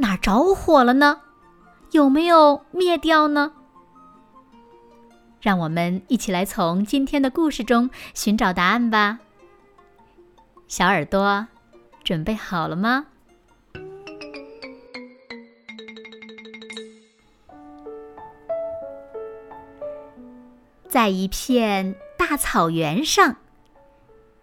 哪着火了呢？有没有灭掉呢？让我们一起来从今天的故事中寻找答案吧。小耳朵，准备好了吗？在一片大草原上，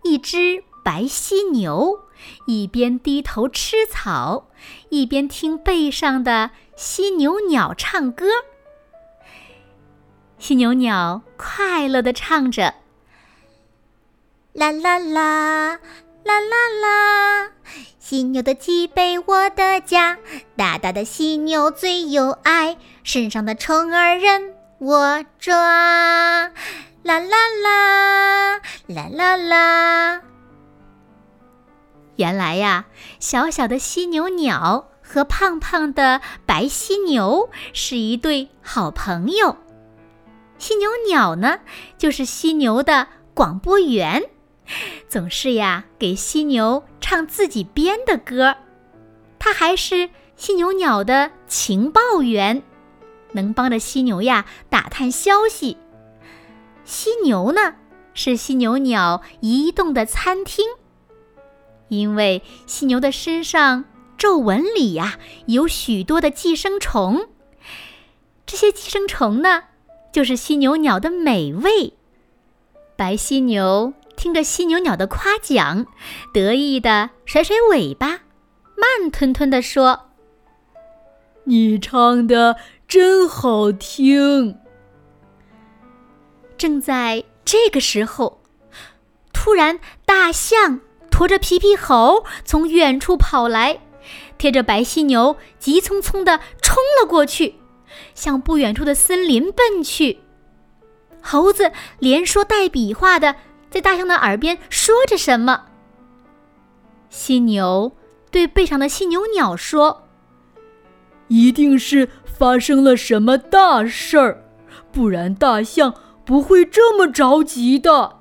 一只白犀牛。一边低头吃草，一边听背上的犀牛鸟唱歌。犀牛鸟快乐地唱着：“啦啦啦，啦啦啦，犀牛的脊背我的家，大大的犀牛最有爱，身上的虫儿任我抓。啦啦啦，啦啦啦。”原来呀，小小的犀牛鸟和胖胖的白犀牛是一对好朋友。犀牛鸟呢，就是犀牛的广播员，总是呀给犀牛唱自己编的歌。他还是犀牛鸟的情报员，能帮着犀牛呀打探消息。犀牛呢，是犀牛鸟移动的餐厅。因为犀牛的身上皱纹里呀有许多的寄生虫，这些寄生虫呢，就是犀牛鸟的美味。白犀牛听着犀牛鸟的夸奖，得意的甩甩尾巴，慢吞吞地说：“你唱的真好听。”正在这个时候，突然大象。驮着皮皮猴从远处跑来，贴着白犀牛急匆匆地冲了过去，向不远处的森林奔去。猴子连说带比划的在大象的耳边说着什么。犀牛对背上的犀牛鸟说：“一定是发生了什么大事儿，不然大象不会这么着急的。”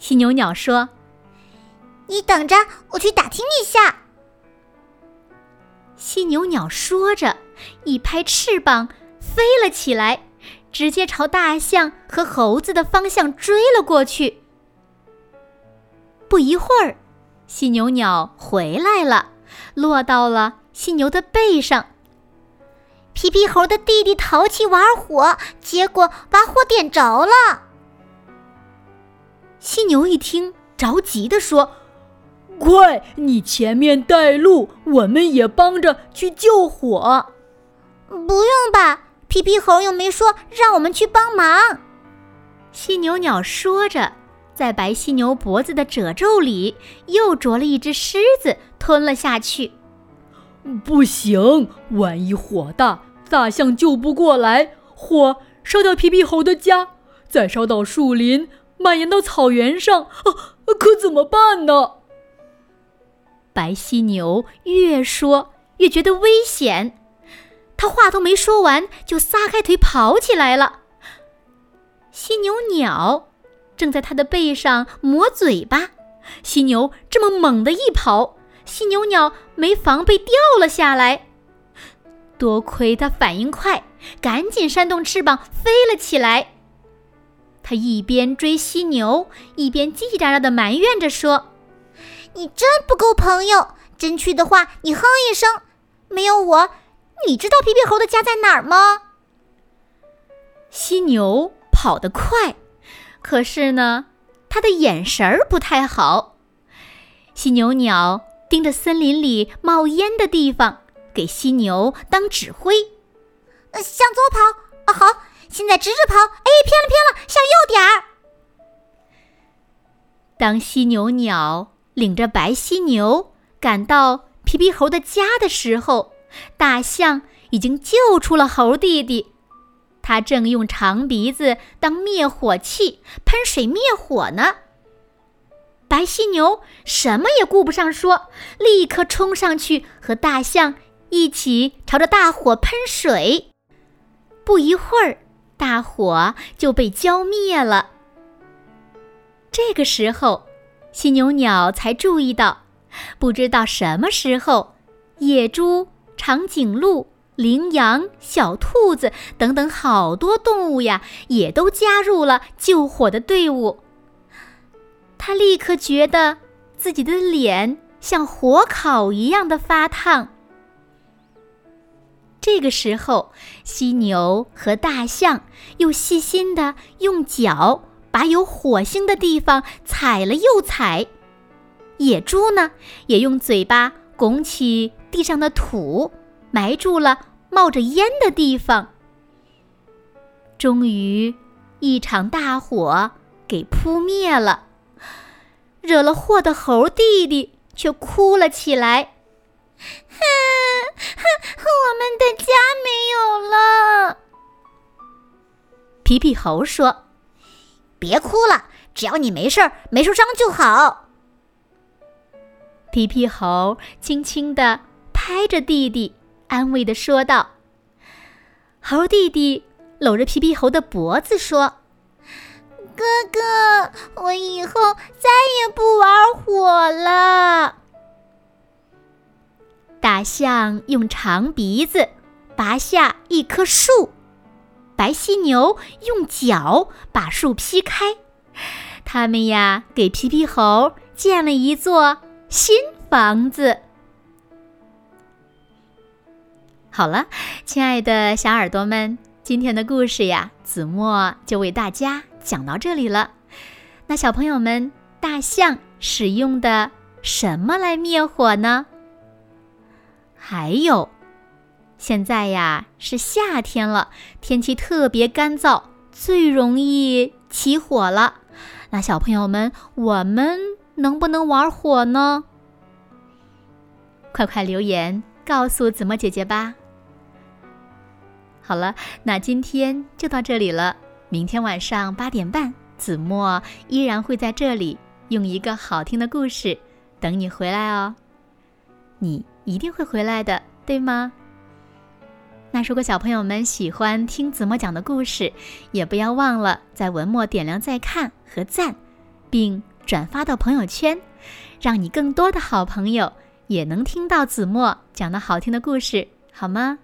犀牛鸟说：“你等着，我去打听一下。”犀牛鸟说着，一拍翅膀飞了起来，直接朝大象和猴子的方向追了过去。不一会儿，犀牛鸟回来了，落到了犀牛的背上。皮皮猴的弟弟淘气玩火，结果把火点着了。犀牛一听，着急地说：“快，你前面带路，我们也帮着去救火。”“不用吧，皮皮猴又没说让我们去帮忙。”犀牛鸟说着，在白犀牛脖子的褶皱里又啄了一只狮子，吞了下去。“不行，万一火大，大象救不过来，火烧掉皮皮猴的家，再烧到树林。”蔓延到草原上，啊，可怎么办呢？白犀牛越说越觉得危险，他话都没说完，就撒开腿跑起来了。犀牛鸟正在它的背上磨嘴巴，犀牛这么猛的一跑，犀牛鸟没防备掉了下来。多亏它反应快，赶紧扇动翅膀飞了起来。他一边追犀牛，一边叽叽喳喳地埋怨着说：“你真不够朋友！真去的话，你哼一声。没有我，你知道皮皮猴的家在哪儿吗？”犀牛跑得快，可是呢，他的眼神儿不太好。犀牛鸟盯着森林里冒烟的地方，给犀牛当指挥：“向左跑啊，好。”现在直着跑，哎，偏了偏了，向右点儿。当犀牛鸟领着白犀牛赶到皮皮猴的家的时候，大象已经救出了猴弟弟。他正用长鼻子当灭火器喷水灭火呢。白犀牛什么也顾不上说，立刻冲上去和大象一起朝着大火喷水。不一会儿，大火就被浇灭了。这个时候，犀牛鸟才注意到，不知道什么时候，野猪、长颈鹿。羚羊、小兔子等等好多动物呀，也都加入了救火的队伍。他立刻觉得自己的脸像火烤一样的发烫。这个时候，犀牛和大象又细心的用脚把有火星的地方踩了又踩，野猪呢，也用嘴巴拱起地上的土，埋住了。冒着烟的地方，终于一场大火给扑灭了。惹了祸的猴弟弟却哭了起来：“，哼我们的家没有了。”皮皮猴说：“别哭了，只要你没事儿、没受伤就好。”皮皮猴轻轻地拍着弟弟。安慰的说道：“猴弟弟搂着皮皮猴的脖子说，哥哥，我以后再也不玩火了。”大象用长鼻子拔下一棵树，白犀牛用脚把树劈开，他们呀给皮皮猴建了一座新房子。好了，亲爱的小耳朵们，今天的故事呀，子墨就为大家讲到这里了。那小朋友们，大象使用的什么来灭火呢？还有，现在呀是夏天了，天气特别干燥，最容易起火了。那小朋友们，我们能不能玩火呢？快快留言告诉子墨姐姐吧。好了，那今天就到这里了。明天晚上八点半，子墨依然会在这里用一个好听的故事等你回来哦。你一定会回来的，对吗？那如果小朋友们喜欢听子墨讲的故事，也不要忘了在文末点亮再看和赞，并转发到朋友圈，让你更多的好朋友也能听到子墨讲的好听的故事，好吗？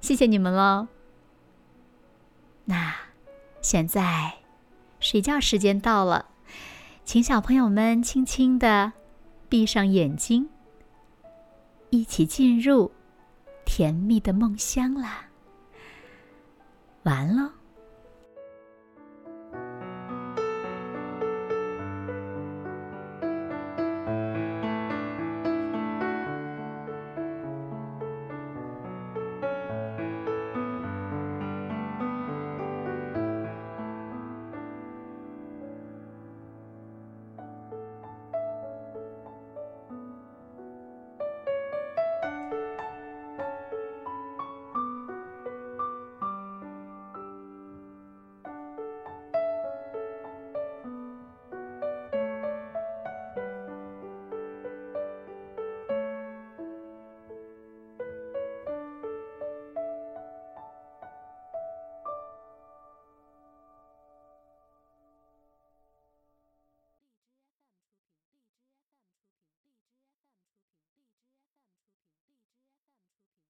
谢谢你们喽。那现在睡觉时间到了，请小朋友们轻轻的闭上眼睛，一起进入甜蜜的梦乡啦。完喽。